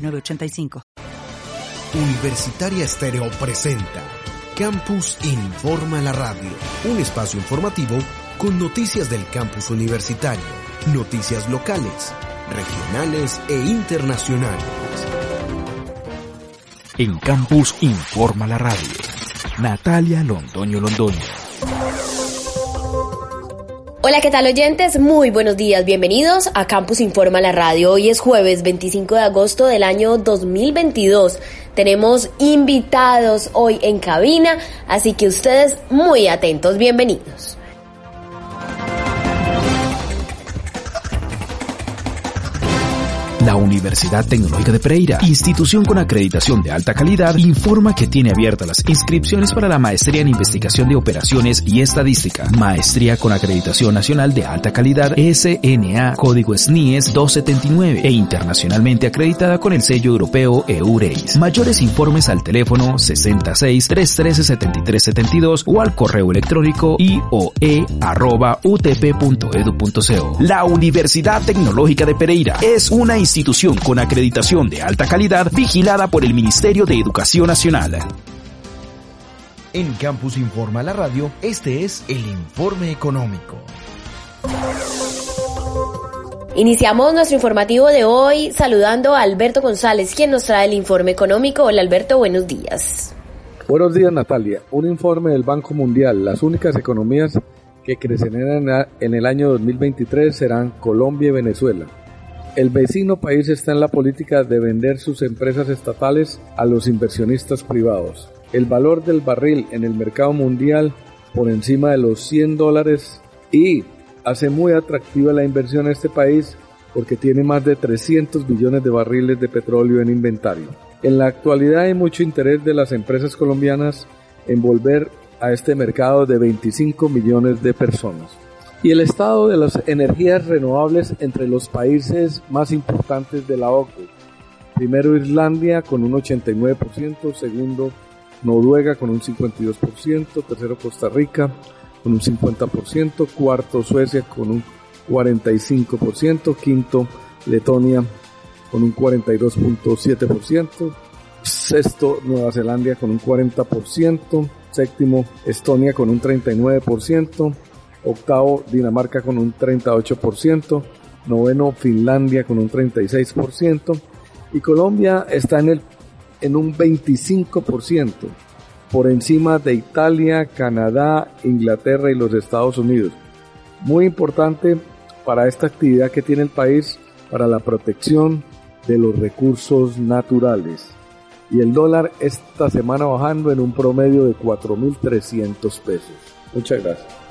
906985. Universitaria Estéreo presenta Campus Informa la Radio, un espacio informativo con noticias del campus universitario, noticias locales, regionales e internacionales. En Campus Informa la Radio, Natalia Londoño Londoño. Hola, ¿qué tal oyentes? Muy buenos días, bienvenidos a Campus Informa la Radio. Hoy es jueves 25 de agosto del año 2022. Tenemos invitados hoy en cabina, así que ustedes muy atentos, bienvenidos. La Universidad Tecnológica de Pereira, institución con acreditación de alta calidad, informa que tiene abiertas las inscripciones para la maestría en investigación de operaciones y estadística, maestría con acreditación nacional de alta calidad SNA, código SNIES 279 e internacionalmente acreditada con el sello europeo EUREIS. Mayores informes al teléfono 66 313 7372 o al correo electrónico ioe@utp.edu.co. La Universidad Tecnológica de Pereira es una institución institución con acreditación de alta calidad vigilada por el Ministerio de Educación Nacional. En Campus Informa la Radio, este es el informe económico. Iniciamos nuestro informativo de hoy saludando a Alberto González, quien nos trae el informe económico. Hola Alberto, buenos días. Buenos días Natalia. Un informe del Banco Mundial. Las únicas economías que crecerán en el año 2023 serán Colombia y Venezuela. El vecino país está en la política de vender sus empresas estatales a los inversionistas privados. El valor del barril en el mercado mundial por encima de los 100 dólares y hace muy atractiva la inversión a este país porque tiene más de 300 billones de barriles de petróleo en inventario. En la actualidad hay mucho interés de las empresas colombianas en volver a este mercado de 25 millones de personas y el estado de las energías renovables entre los países más importantes de la OCDE. Primero Islandia con un 89%, segundo Noruega con un 52%, tercero Costa Rica con un 50%, cuarto Suecia con un 45%, quinto Letonia con un 42.7%, sexto Nueva Zelanda con un 40%, séptimo Estonia con un 39%, octavo Dinamarca con un 38%, noveno Finlandia con un 36% y Colombia está en, el, en un 25%, por encima de Italia, Canadá, Inglaterra y los Estados Unidos. Muy importante para esta actividad que tiene el país para la protección de los recursos naturales. Y el dólar esta semana bajando en un promedio de 4.300 pesos. Muchas gracias.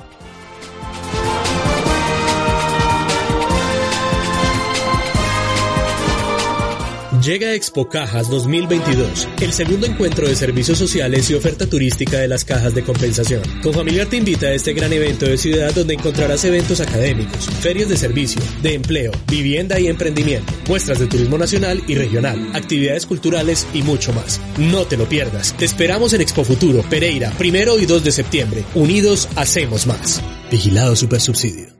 Llega Expo Cajas 2022, el segundo encuentro de servicios sociales y oferta turística de las cajas de compensación. Con Familiar te invita a este gran evento de ciudad donde encontrarás eventos académicos, ferias de servicio, de empleo, vivienda y emprendimiento, muestras de turismo nacional y regional, actividades culturales y mucho más. No te lo pierdas. Te esperamos en Expo Futuro, Pereira, primero y 2 de septiembre. Unidos hacemos más. Vigilado Supersubsidio.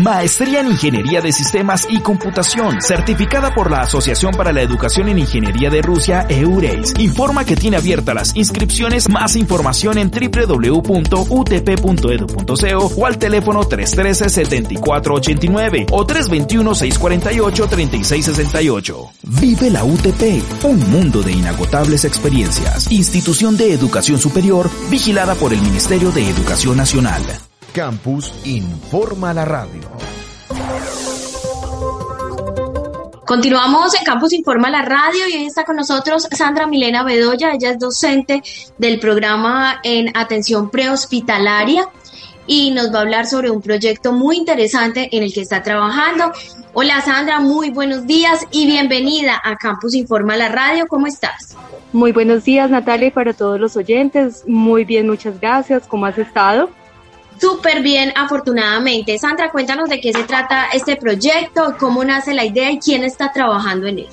Maestría en Ingeniería de Sistemas y Computación, certificada por la Asociación para la Educación en Ingeniería de Rusia, EUREIS. Informa que tiene abiertas las inscripciones. Más información en www.utp.edu.co o al teléfono 313-7489 o 321-648-3668. Vive la UTP, un mundo de inagotables experiencias. Institución de Educación Superior, vigilada por el Ministerio de Educación Nacional. Campus Informa la Radio. Continuamos en Campus Informa la Radio y hoy está con nosotros Sandra Milena Bedoya, ella es docente del programa en atención prehospitalaria y nos va a hablar sobre un proyecto muy interesante en el que está trabajando. Hola Sandra, muy buenos días y bienvenida a Campus Informa la Radio. ¿Cómo estás? Muy buenos días Natalia y para todos los oyentes. Muy bien, muchas gracias. ¿Cómo has estado? Súper bien, afortunadamente. Sandra, cuéntanos de qué se trata este proyecto, cómo nace la idea y quién está trabajando en él.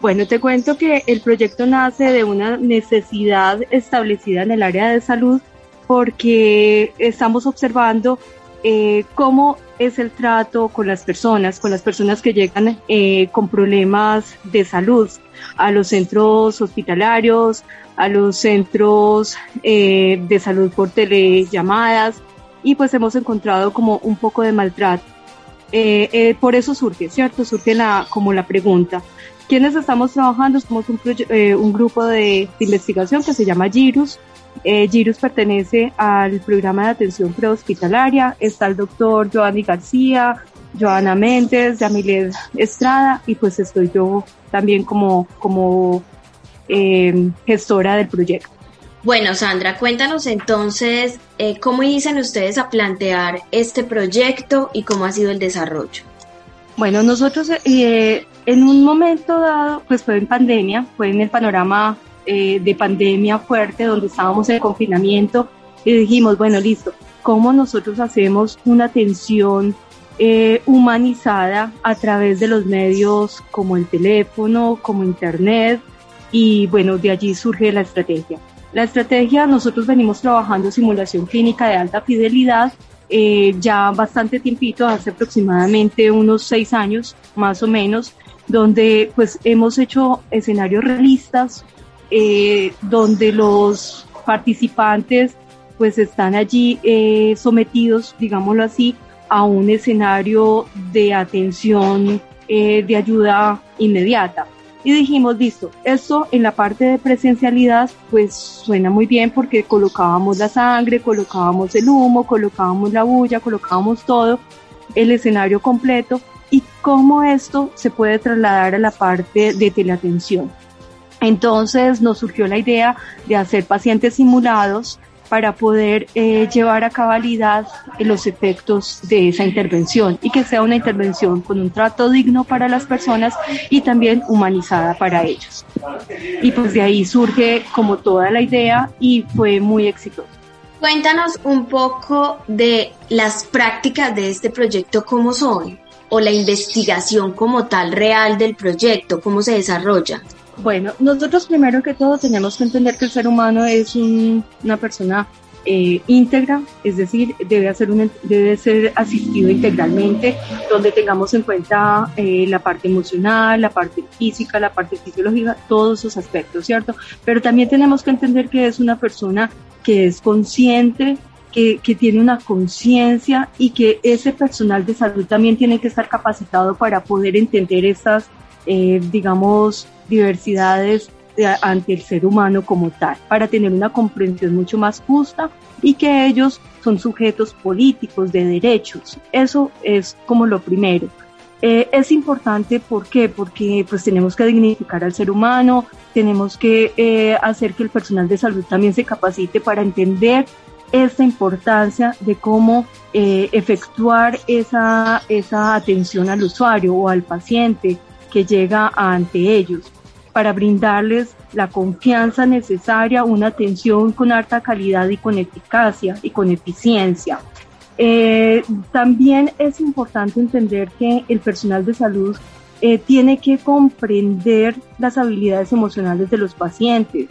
Bueno, te cuento que el proyecto nace de una necesidad establecida en el área de salud porque estamos observando eh, cómo es el trato con las personas, con las personas que llegan eh, con problemas de salud a los centros hospitalarios, a los centros eh, de salud por telellamadas y pues hemos encontrado como un poco de maltrato. por eso surge, ¿cierto? Surge la, como la pregunta. ¿Quiénes estamos trabajando? Somos un, un grupo de, de investigación que se llama GIRUS, eh, Girus pertenece al programa de atención prehospitalaria. Está el doctor Joanny García, Joana Méndez, Yamilet Estrada y pues estoy yo también como, como eh, gestora del proyecto. Bueno, Sandra, cuéntanos entonces eh, cómo inician ustedes a plantear este proyecto y cómo ha sido el desarrollo. Bueno, nosotros eh, en un momento dado, pues fue en pandemia, fue en el panorama eh, de pandemia fuerte, donde estábamos en confinamiento, y dijimos, bueno, listo, ¿cómo nosotros hacemos una atención eh, humanizada a través de los medios como el teléfono, como internet? Y bueno, de allí surge la estrategia. La estrategia, nosotros venimos trabajando simulación clínica de alta fidelidad eh, ya bastante tiempito, hace aproximadamente unos seis años más o menos, donde pues hemos hecho escenarios realistas eh, donde los participantes pues están allí eh, sometidos, digámoslo así, a un escenario de atención, de ayuda inmediata. Y dijimos, listo, esto en la parte de presencialidad pues suena muy bien porque colocábamos la sangre, colocábamos el humo, colocábamos la bulla, colocábamos todo, el escenario completo y cómo esto se puede trasladar a la parte de teleatención. Entonces nos surgió la idea de hacer pacientes simulados para poder eh, llevar a cabalidad los efectos de esa intervención y que sea una intervención con un trato digno para las personas y también humanizada para ellos. Y pues de ahí surge como toda la idea y fue muy exitoso. Cuéntanos un poco de las prácticas de este proyecto, cómo son, o la investigación como tal real del proyecto, cómo se desarrolla. Bueno, nosotros primero que todo tenemos que entender que el ser humano es una persona eh, íntegra, es decir, debe, hacer debe ser asistido integralmente, donde tengamos en cuenta eh, la parte emocional, la parte física, la parte fisiológica, todos esos aspectos, ¿cierto? Pero también tenemos que entender que es una persona que es consciente, que, que, tiene una conciencia y que ese personal de salud también tiene que estar capacitado para poder entender estas, eh, digamos, diversidades ante el ser humano como tal, para tener una comprensión mucho más justa y que ellos son sujetos políticos de derechos. Eso es como lo primero. Eh, es importante, ¿por qué? Porque pues tenemos que dignificar al ser humano, tenemos que eh, hacer que el personal de salud también se capacite para entender esta importancia de cómo eh, efectuar esa, esa atención al usuario o al paciente que llega ante ellos para brindarles la confianza necesaria, una atención con alta calidad y con eficacia y con eficiencia. Eh, también es importante entender que el personal de salud eh, tiene que comprender las habilidades emocionales de los pacientes,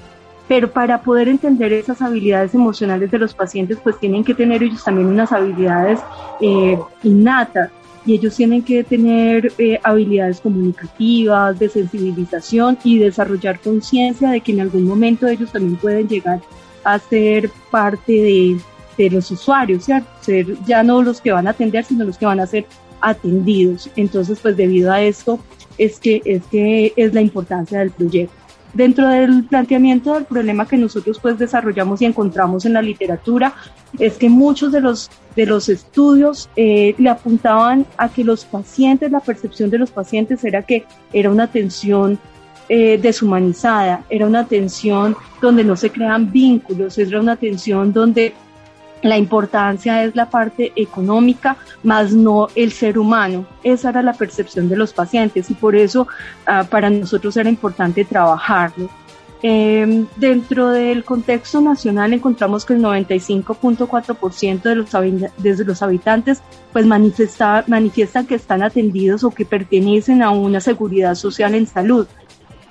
pero para poder entender esas habilidades emocionales de los pacientes, pues tienen que tener ellos también unas habilidades eh, innatas y ellos tienen que tener eh, habilidades comunicativas, de sensibilización y desarrollar conciencia de que en algún momento ellos también pueden llegar a ser parte de, de los usuarios, ¿cierto? Ser ya no los que van a atender, sino los que van a ser atendidos. Entonces, pues debido a esto es que es, que es la importancia del proyecto. Dentro del planteamiento del problema que nosotros pues desarrollamos y encontramos en la literatura es que muchos de los, de los estudios eh, le apuntaban a que los pacientes, la percepción de los pacientes era que era una atención eh, deshumanizada, era una atención donde no se crean vínculos, era una atención donde la importancia es la parte económica, más no el ser humano. Esa era la percepción de los pacientes y por eso ah, para nosotros era importante trabajarlo. Em, dentro del contexto nacional encontramos que el 95.4% de los, habitantes pues manifiestan que están atendidos o que pertenecen a una seguridad social en salud.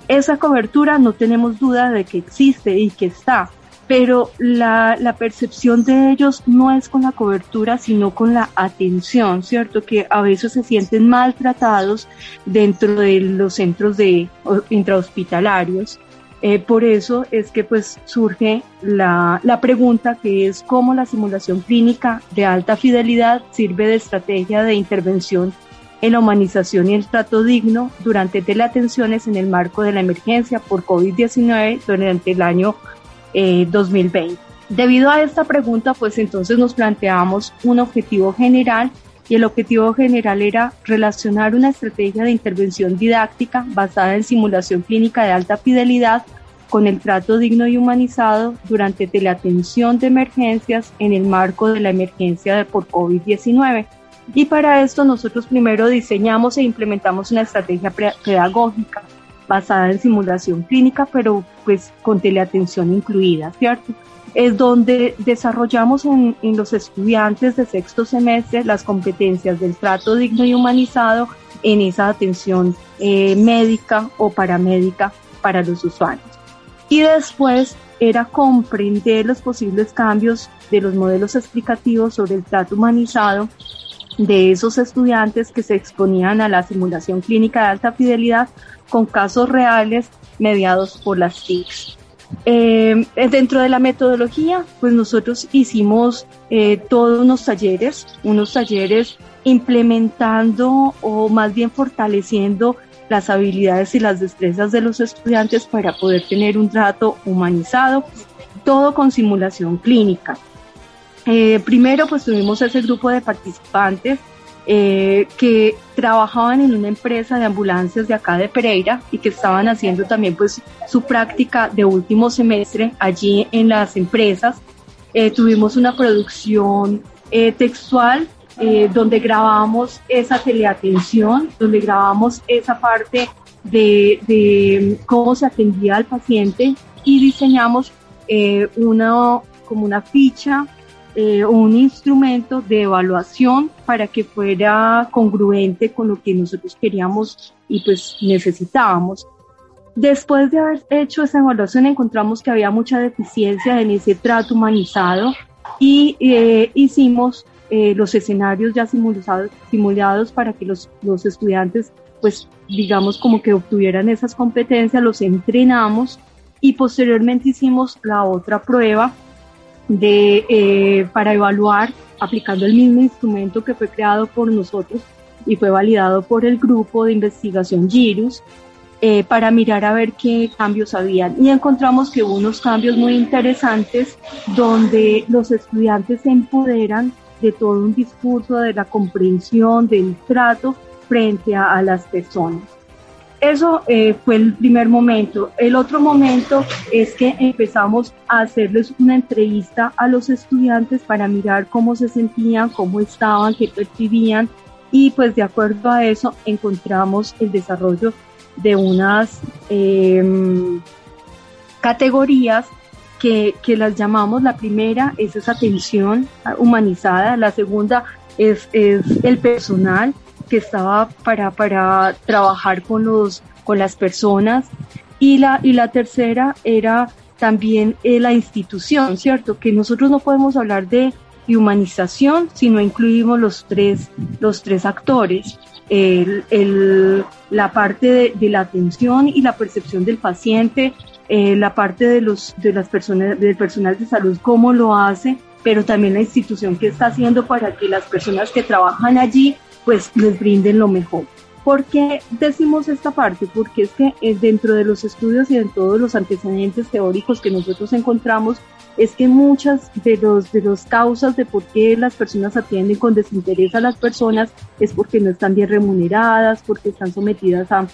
Esa cobertura no tenemos duda de que existe y que está pero la, la, percepción de ellos no es con la cobertura, sino con la atención, ¿cierto? Que a veces se sienten maltratados dentro de los centros de intrahospitalarios. Eh, por eso es que pues surge la, la pregunta que es cómo la simulación clínica de alta fidelidad sirve de estrategia de intervención en la humanización y el trato digno durante teleatenciones en el marco de la emergencia por COVID-19 durante el año 2020. Eh, Debido a esta pregunta, pues entonces nos planteamos un objetivo general y el objetivo general era relacionar una estrategia de intervención didáctica basada en simulación clínica de alta fidelidad con el trato digno y humanizado durante teleatención de emergencias en el marco de la emergencia de por COVID-19. Y para esto nosotros primero diseñamos e implementamos una estrategia pedagógica basada en simulación clínica, pero pues con teleatención incluida, ¿cierto? Es donde desarrollamos en, los estudiantes de sexto semestre las competencias del trato digno y humanizado en esa atención eh, médica o paramédica para los usuarios. Y después era comprender los posibles cambios de los modelos explicativos sobre el trato humanizado de esos estudiantes que se exponían a la simulación clínica de alta fidelidad con casos reales mediados por las TICs. Eh, dentro de la metodología, pues nosotros hicimos eh, todos unos talleres, unos talleres implementando o más bien fortaleciendo las habilidades y las destrezas de los estudiantes para poder tener un trato humanizado, todo con simulación clínica. Eh, primero, pues tuvimos ese grupo de participantes eh, que trabajaban en una empresa de ambulancias de acá de Pereira y que estaban haciendo también pues su práctica de último semestre allí en las empresas. Eh, tuvimos una producción eh, textual donde grabamos esa teleatención, donde grabamos esa parte de, de cómo se atendía al paciente y diseñamos una como una ficha eh, un instrumento de evaluación para que fuera congruente con lo que nosotros queríamos y pues necesitábamos. Después de haber hecho esa evaluación encontramos que había mucha deficiencia en ese trato humanizado y eh, hicimos eh, los escenarios ya simulados, simulados para que los, los estudiantes pues digamos como que obtuvieran esas competencias, los entrenamos y posteriormente hicimos la otra prueba de, eh, para evaluar aplicando el mismo instrumento que fue creado por nosotros y fue validado por el grupo de investigación GIRUS eh, para mirar a ver qué cambios habían. Y encontramos que hubo unos cambios muy interesantes donde los estudiantes se empoderan de todo un discurso de la comprensión, del trato frente a las personas. Eso eh, fue el primer momento. El otro momento es que empezamos a hacerles una entrevista a los estudiantes para mirar cómo se sentían, cómo estaban, qué percibían y pues de acuerdo a eso encontramos el desarrollo de unas em, categorías que, que, las llamamos, la primera es esa atención humanizada, la segunda es, es el personal, que estaba para, para trabajar con, los, con las personas y la, y la tercera era también eh, la institución, ¿cierto? Que nosotros no podemos hablar de humanización si no incluimos los tres, los tres actores. El, el, la parte de, la atención y la percepción del paciente, eh, la parte de, los, de las personas, del personal de salud, cómo lo hace, pero también la institución que está haciendo para que las personas que trabajan allí pues les brinden lo mejor. ¿Por qué decimos esta parte? Porque es que es dentro de los estudios y de todos los antecedentes teóricos que nosotros encontramos, es que muchas de los de las causas de por qué las personas atienden con desinterés a las personas es porque no están bien remuneradas, porque están sometidas a,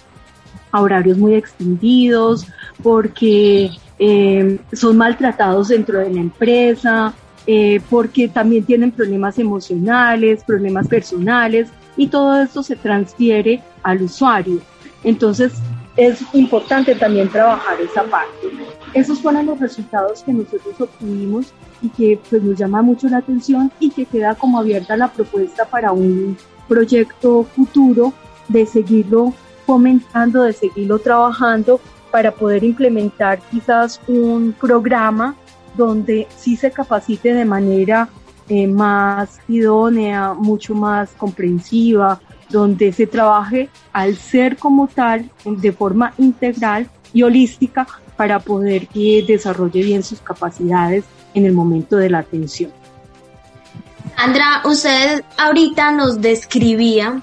horarios muy extendidos, porque eh, son maltratados dentro de la empresa, eh, porque también tienen problemas emocionales, problemas personales y todo esto se transfiere al usuario. Entonces es importante también trabajar esa parte. Esos fueron los resultados que nosotros obtuvimos y que pues nos llama mucho la atención y que queda como abierta la propuesta para un proyecto futuro de seguirlo fomentando, de seguirlo trabajando para poder implementar quizás un programa donde sí se capacite de manera eh, más idónea, mucho más comprensiva, donde se trabaje al ser como tal de forma integral y holística para poder que desarrolle bien sus capacidades en el momento de la atención. Sandra, usted ahorita nos describía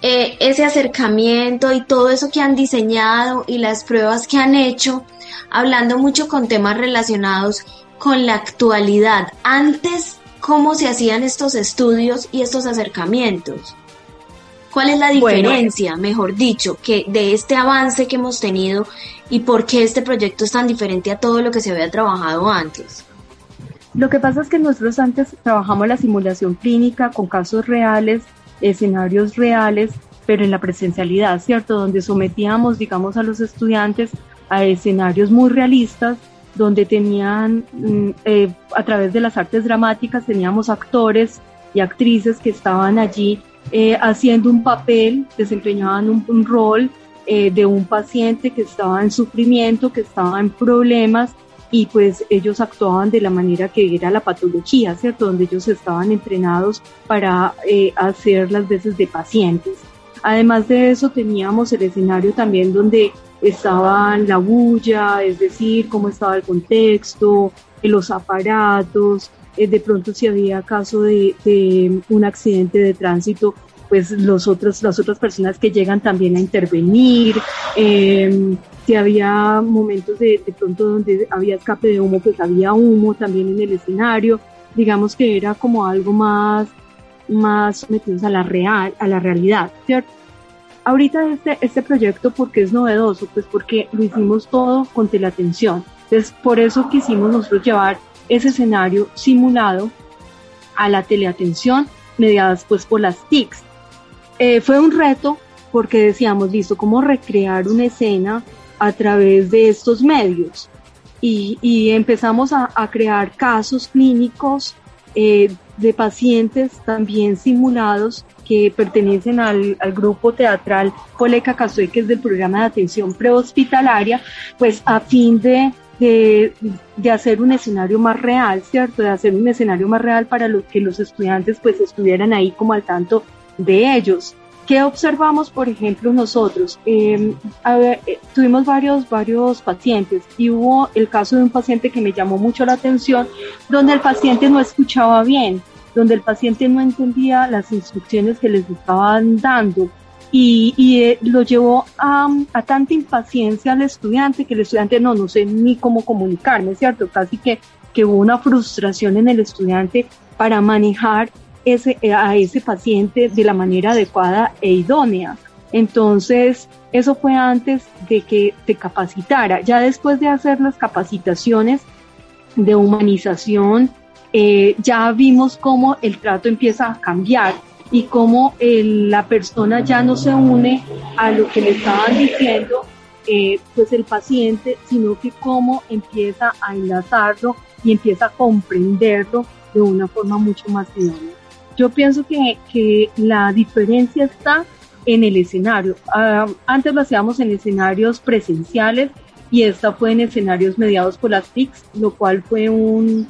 eh, ese acercamiento y todo eso que han diseñado y las pruebas que han hecho, hablando mucho con temas relacionados con la actualidad. Antes, ¿cómo se hacían estos estudios y estos acercamientos? ¿Cuál es la diferencia, mejor dicho, que de este avance que hemos tenido y por qué este proyecto es tan diferente a todo lo que se había trabajado antes? Lo que pasa es que nosotros antes trabajamos la simulación clínica con casos reales escenarios reales, pero en la presencialidad, ¿cierto? Donde sometíamos, digamos, a los estudiantes a escenarios muy realistas, donde tenían, mm, eh, a través de las artes dramáticas, teníamos actores y actrices que estaban allí eh, haciendo un papel, desempeñaban un, rol eh, de un paciente que estaba en sufrimiento, que estaba en problemas y pues ellos actuaban de la manera que era la patología, ¿cierto? Donde ellos estaban entrenados para hacer las veces de pacientes. Además de eso teníamos el escenario también donde estaba la bulla, es decir, cómo estaba el contexto, los aparatos, eh, de pronto si había caso de, un accidente de tránsito, pues los otros, las otras personas que llegan también a intervenir, eh, si había momentos de, de pronto donde había escape de humo, pues había humo también en el escenario, digamos que era como algo más, más sometidos a la real, a la realidad, ¿cierto? Ahorita este, este proyecto, porque es novedoso? Pues porque lo hicimos todo con teleatención. Entonces, por eso quisimos nosotros llevar ese escenario simulado a la teleatención mediadas pues por las TICs. Eh, fue un reto porque decíamos, listo, ¿cómo recrear una escena a través de estos medios? Y, empezamos a, crear casos clínicos eh, de pacientes también simulados que pertenecen al, grupo teatral Coleca Casué, que es del programa de atención prehospitalaria, pues a fin de, de, hacer un escenario más real, ¿cierto? De hacer un escenario más real para los que los estudiantes pues estuvieran ahí como al tanto de ellos. ¿Qué observamos, por ejemplo, nosotros? Em, eh, tuvimos varios, varios pacientes y hubo el caso de un paciente que me llamó mucho la atención, donde el paciente no escuchaba bien, donde el paciente no entendía las instrucciones que les estaban dando y, eh, lo llevó a, a, tanta impaciencia al estudiante que el estudiante no, no sé ni cómo comunicarme, ¿cierto? Casi que, que hubo una frustración en el estudiante para manejar ese, eh, a ese paciente de la manera adecuada e idónea. Entonces, eso fue antes de que te capacitara. Ya después de hacer las capacitaciones de humanización, eh, ya vimos cómo el trato empieza a cambiar y cómo la persona ya no se une a lo que le estaban diciendo, eh, pues el paciente, sino que cómo empieza a enlazarlo y empieza a comprenderlo de una forma mucho más idónea. Yo pienso que, que la diferencia está en el escenario. Ah, antes lo hacíamos en escenarios presenciales y esta fue en escenarios mediados por las TICs, lo cual fue un,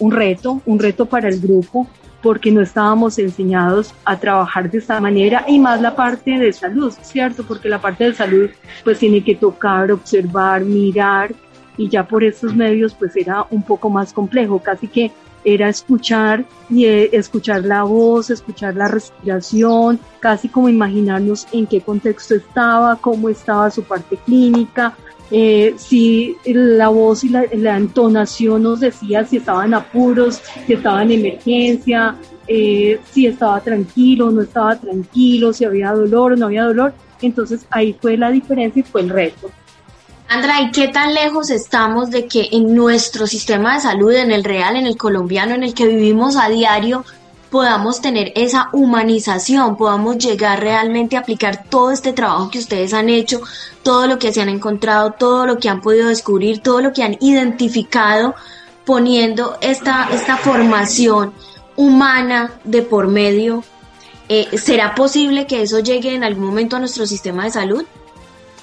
un reto, un reto para el grupo porque no estábamos enseñados a trabajar de esta manera y más la parte de salud, ¿cierto? Porque la parte de salud pues tiene que tocar, observar, mirar y ya por estos medios pues era un poco más complejo, casi que era escuchar y eh, escuchar la voz, escuchar la respiración, casi como imaginarnos en qué contexto estaba, cómo estaba su parte clínica, eh, si la voz y la, entonación nos decía si estaba en apuros, si estaba en emergencia, eh, si estaba tranquilo, no estaba tranquilo, si había dolor o no había dolor. Entonces ahí fue la diferencia y fue el reto. Andra, ¿y qué tan lejos estamos de que en nuestro sistema de salud, en el real, en el colombiano, en el que vivimos a diario, podamos tener esa humanización, podamos llegar realmente a aplicar todo este trabajo que ustedes han hecho, todo lo que se han encontrado, todo lo que han podido descubrir, todo lo que han identificado, poniendo esta, esta formación humana de por medio. Eh, ¿Será posible que eso llegue en algún momento a nuestro sistema de salud?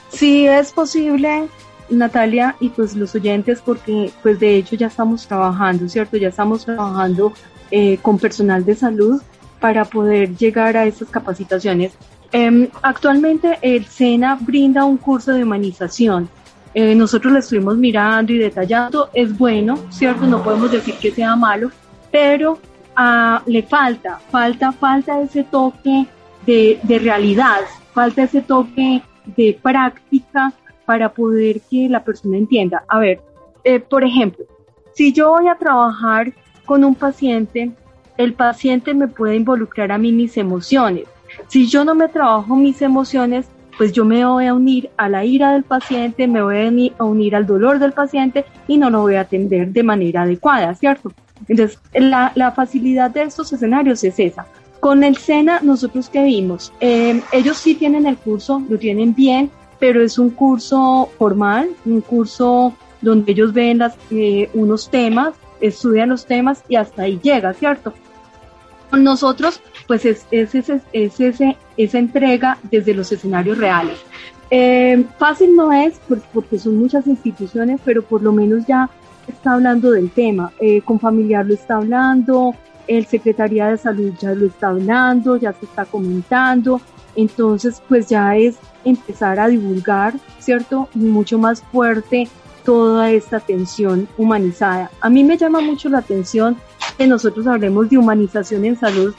Sí, es posible, Natalia, y pues los oyentes, porque pues de hecho ya estamos trabajando, ¿cierto? Ya estamos trabajando eh, con personal de salud para poder llegar a esas capacitaciones. Em, actualmente el SENA brinda un curso de humanización. Eh, nosotros lo estuvimos mirando y detallando. Es bueno, ¿cierto? No podemos decir que sea malo, pero ah, le falta, falta, falta ese toque de, de realidad, falta ese toque de práctica para poder que la persona entienda. A ver, eh, por ejemplo, si yo voy a trabajar con un paciente, el paciente me puede involucrar a mí mis emociones. Si yo no me trabajo mis emociones, pues yo me voy a unir a la ira del paciente, me voy a unir al dolor del paciente y no lo voy a atender de manera adecuada, ¿cierto? Entonces, la, facilidad de estos escenarios es esa. Con el SENA, nosotros que vimos, eh, ellos sí tienen el curso, lo tienen bien, pero es un curso formal, un curso donde ellos ven las, eh, unos temas estudia los temas y hasta ahí llega, ¿cierto? Con nosotros, pues es, es, esa entrega desde los escenarios reales. Eh, fácil no es porque son muchas instituciones, pero por lo menos ya está hablando del tema. Eh, con familiar lo está hablando, el Secretaría de Salud ya lo está hablando, ya se está comentando. Entonces, pues ya es empezar a divulgar, ¿cierto? Mucho más fuerte toda esta atención humanizada. A mí me llama mucho la atención que nosotros hablemos de humanización en salud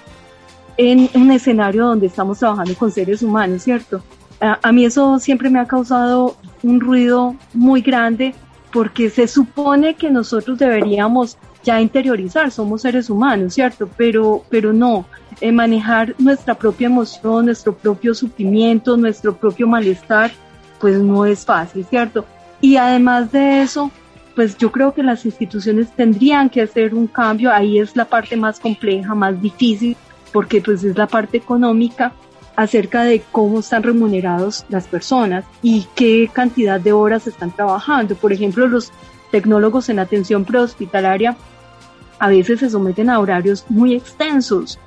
en un escenario donde estamos trabajando con seres humanos, ¿cierto? A, mí eso siempre me ha causado un ruido muy grande porque se supone que nosotros deberíamos ya interiorizar, somos seres humanos, ¿cierto? Pero, pero no, eh, manejar nuestra propia emoción, nuestro propio sufrimiento, nuestro propio malestar, pues no es fácil, ¿cierto? Y además de eso, pues yo creo que las instituciones tendrían que hacer un cambio, ahí es la parte más compleja, más difícil, porque pues es la parte económica acerca de cómo están remunerados las personas y qué cantidad de horas están trabajando. Por ejemplo, los tecnólogos en atención prehospitalaria a veces se someten a horarios muy extensos,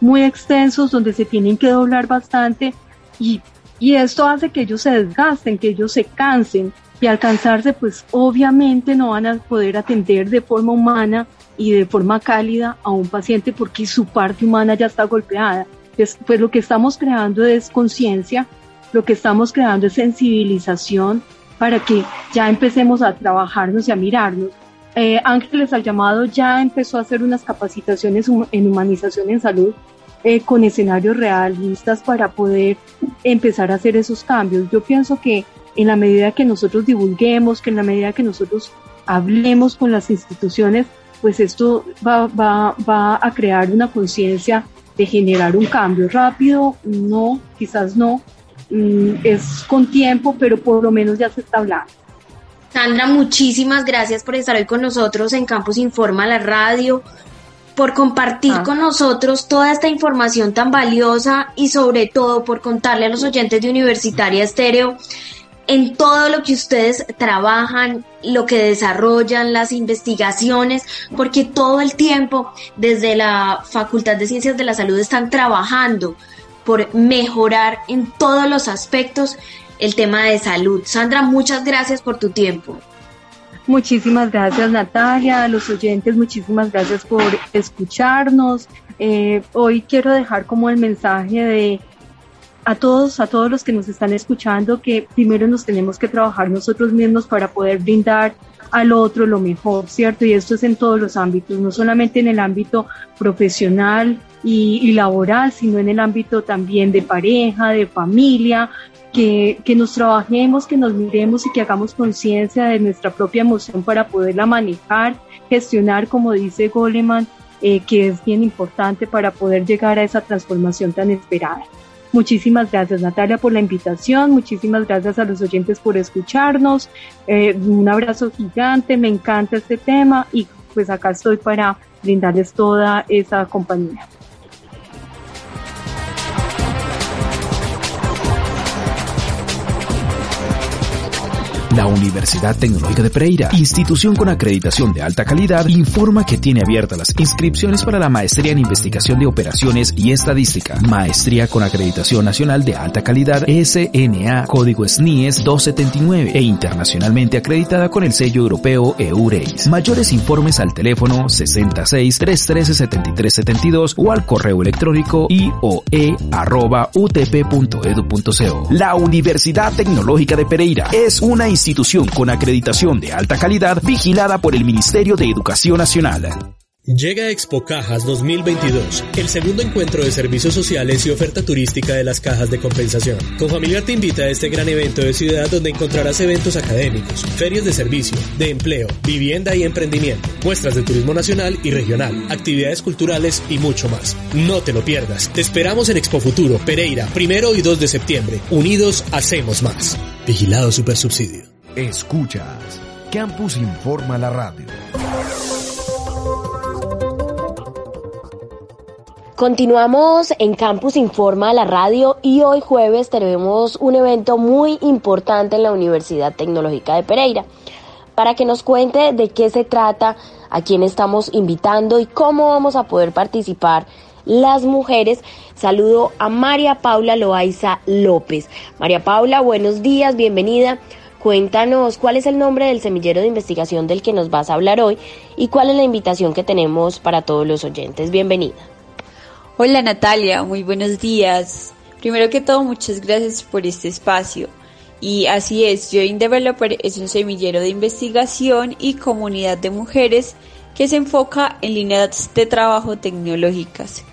muy extensos donde se tienen que doblar bastante y, y esto hace que ellos se desgasten, que ellos se cansen y alcanzarse, pues obviamente no van a poder atender de forma humana y de forma cálida a un paciente porque su parte humana ya está golpeada. Pues, pues lo que estamos creando es conciencia, lo que estamos creando es sensibilización para que ya empecemos a trabajarnos y a mirarnos. Eh, Ángeles al llamado ya empezó a hacer unas capacitaciones en humanización en salud eh, con escenarios realistas para poder empezar a hacer esos cambios. Yo pienso que en la medida que nosotros divulguemos, que en la medida que nosotros hablemos con las instituciones, pues esto va, va, va a crear una conciencia de generar un cambio rápido, no, quizás no, mm, es con tiempo, pero por lo menos ya se está hablando. Sandra, muchísimas gracias por estar hoy con nosotros en Campus Informa, la radio, por compartir ah. con nosotros toda esta información tan valiosa y sobre todo por contarle a los oyentes de Universitaria Estéreo en todo lo que ustedes trabajan, lo que desarrollan, las investigaciones, porque todo el tiempo desde la Facultad de Ciencias de la Salud están trabajando por mejorar en todos los aspectos el tema de salud. Sandra, muchas gracias por tu tiempo. Muchísimas gracias Natalia, a los oyentes, muchísimas gracias por escucharnos. Eh, hoy quiero dejar como el mensaje de a todos, a todos los que nos están escuchando, que primero nos tenemos que trabajar nosotros mismos para poder brindar al otro lo mejor, ¿cierto? Y esto es en todos los ámbitos, no solamente en el ámbito profesional y, laboral, sino en el ámbito también de pareja, de familia, que, que, nos trabajemos, que nos miremos y que hagamos conciencia de nuestra propia emoción para poderla manejar, gestionar, como dice Goleman, eh, que es bien importante para poder llegar a esa transformación tan esperada. Muchísimas gracias Natalia por la invitación, muchísimas gracias a los oyentes por escucharnos, eh, un abrazo gigante, me encanta este tema y pues acá estoy para brindarles toda esa compañía. La Universidad Tecnológica de Pereira, institución con acreditación de alta calidad, informa que tiene abiertas las inscripciones para la Maestría en Investigación de Operaciones y Estadística, Maestría con acreditación nacional de alta calidad SNA, código SNIES 279 e internacionalmente acreditada con el sello europeo EUREIS. Mayores informes al teléfono 66 313 7372 o al correo electrónico ioe@utp.edu.co. La Universidad Tecnológica de Pereira es una institución institución con acreditación de alta calidad vigilada por el Ministerio de Educación Nacional. Llega Expo Cajas 2022, el segundo encuentro de servicios sociales y oferta turística de las cajas de compensación. Con Familiar te invita a este gran evento de ciudad donde encontrarás eventos académicos, ferias de servicio, de empleo, vivienda y emprendimiento, muestras de turismo nacional y regional, actividades culturales y mucho más. No te lo pierdas. Te esperamos en Expo Futuro, Pereira, primero y 2 de septiembre. Unidos hacemos más. Vigilado Supersubsidio. Escuchas. Campus Informa la radio. Continuamos en Campus Informa la radio y hoy jueves tenemos un evento muy importante en la Universidad Tecnológica de Pereira. Para que nos cuente de qué se trata, a quién estamos invitando y cómo vamos a poder participar las mujeres, saludo a María Paula Loaiza López. María Paula, buenos días, bienvenida. Cuéntanos cuál es el nombre del semillero de investigación del que nos vas a hablar hoy y cuál es la invitación que tenemos para todos los oyentes. Bienvenida. Hola Natalia, muy buenos días. Primero que todo, muchas gracias por este espacio. Y así es, Join Developer es un semillero de investigación y comunidad de mujeres que se enfoca en líneas de trabajo tecnológicas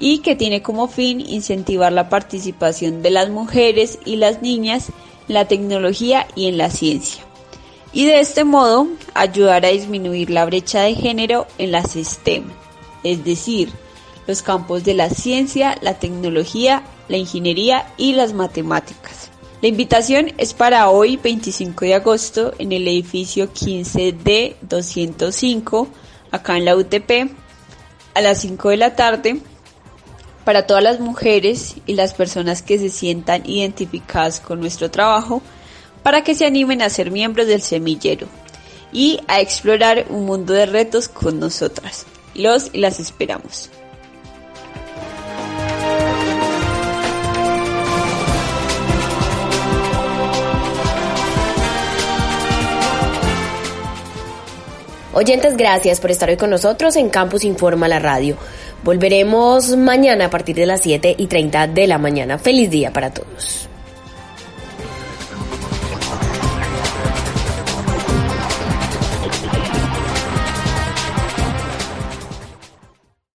y que tiene como fin incentivar la participación de las mujeres y las niñas la tecnología y en la ciencia. Y de este modo ayudar a disminuir la brecha de género en la STEM, es decir, los campos de la ciencia, la tecnología, la ingeniería y las matemáticas. La invitación es para hoy 25 de agosto en el edificio 15D 205 acá en la UTP a las 5 de la tarde para todas las mujeres y las personas que se sientan identificadas con nuestro trabajo para que se animen a ser miembros del semillero y a explorar un mundo de retos con nosotras. Los y las esperamos. Oyentes, gracias por estar hoy con nosotros en Campus Informa la Radio. Volveremos mañana a partir de las 7 y 30 de la mañana. Feliz día para todos.